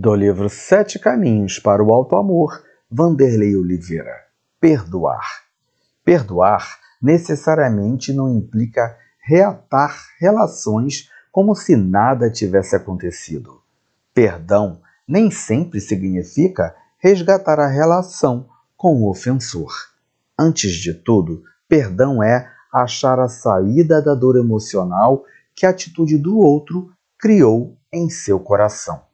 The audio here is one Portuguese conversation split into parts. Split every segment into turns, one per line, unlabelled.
Do livro Sete Caminhos para o Alto Amor, Vanderlei Oliveira. Perdoar. Perdoar necessariamente não implica reatar relações como se nada tivesse acontecido. Perdão nem sempre significa resgatar a relação com o ofensor. Antes de tudo, perdão é achar a saída da dor emocional que a atitude do outro criou em seu coração.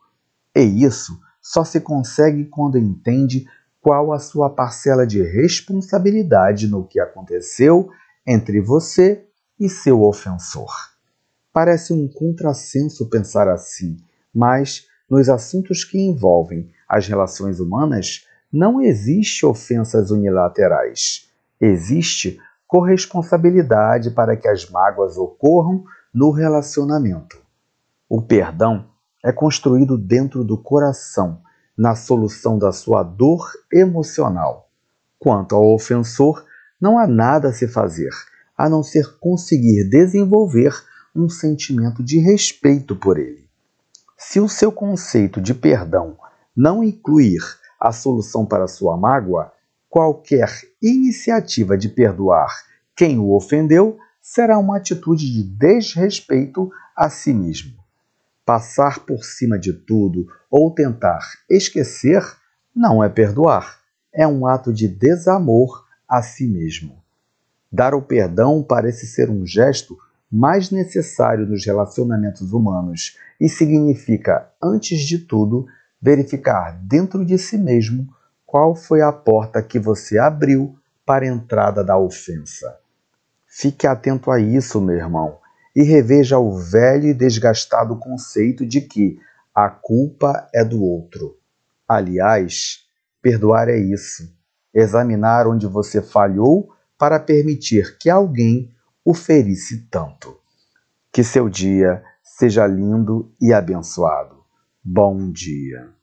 E isso só se consegue quando entende qual a sua parcela de responsabilidade no que aconteceu entre você e seu ofensor. Parece um contrassenso pensar assim, mas nos assuntos que envolvem as relações humanas não existe ofensas unilaterais. Existe corresponsabilidade para que as mágoas ocorram no relacionamento. O perdão é construído dentro do coração, na solução da sua dor emocional. Quanto ao ofensor, não há nada a se fazer, a não ser conseguir desenvolver um sentimento de respeito por ele. Se o seu conceito de perdão não incluir a solução para sua mágoa, qualquer iniciativa de perdoar quem o ofendeu será uma atitude de desrespeito a si mesmo. Passar por cima de tudo ou tentar esquecer não é perdoar, é um ato de desamor a si mesmo. Dar o perdão parece ser um gesto mais necessário nos relacionamentos humanos e significa, antes de tudo, verificar dentro de si mesmo qual foi a porta que você abriu para a entrada da ofensa. Fique atento a isso, meu irmão e reveja o velho e desgastado conceito de que a culpa é do outro. Aliás, perdoar é isso, examinar onde você falhou para permitir que alguém o ferisse tanto. Que seu dia seja lindo e abençoado. Bom dia.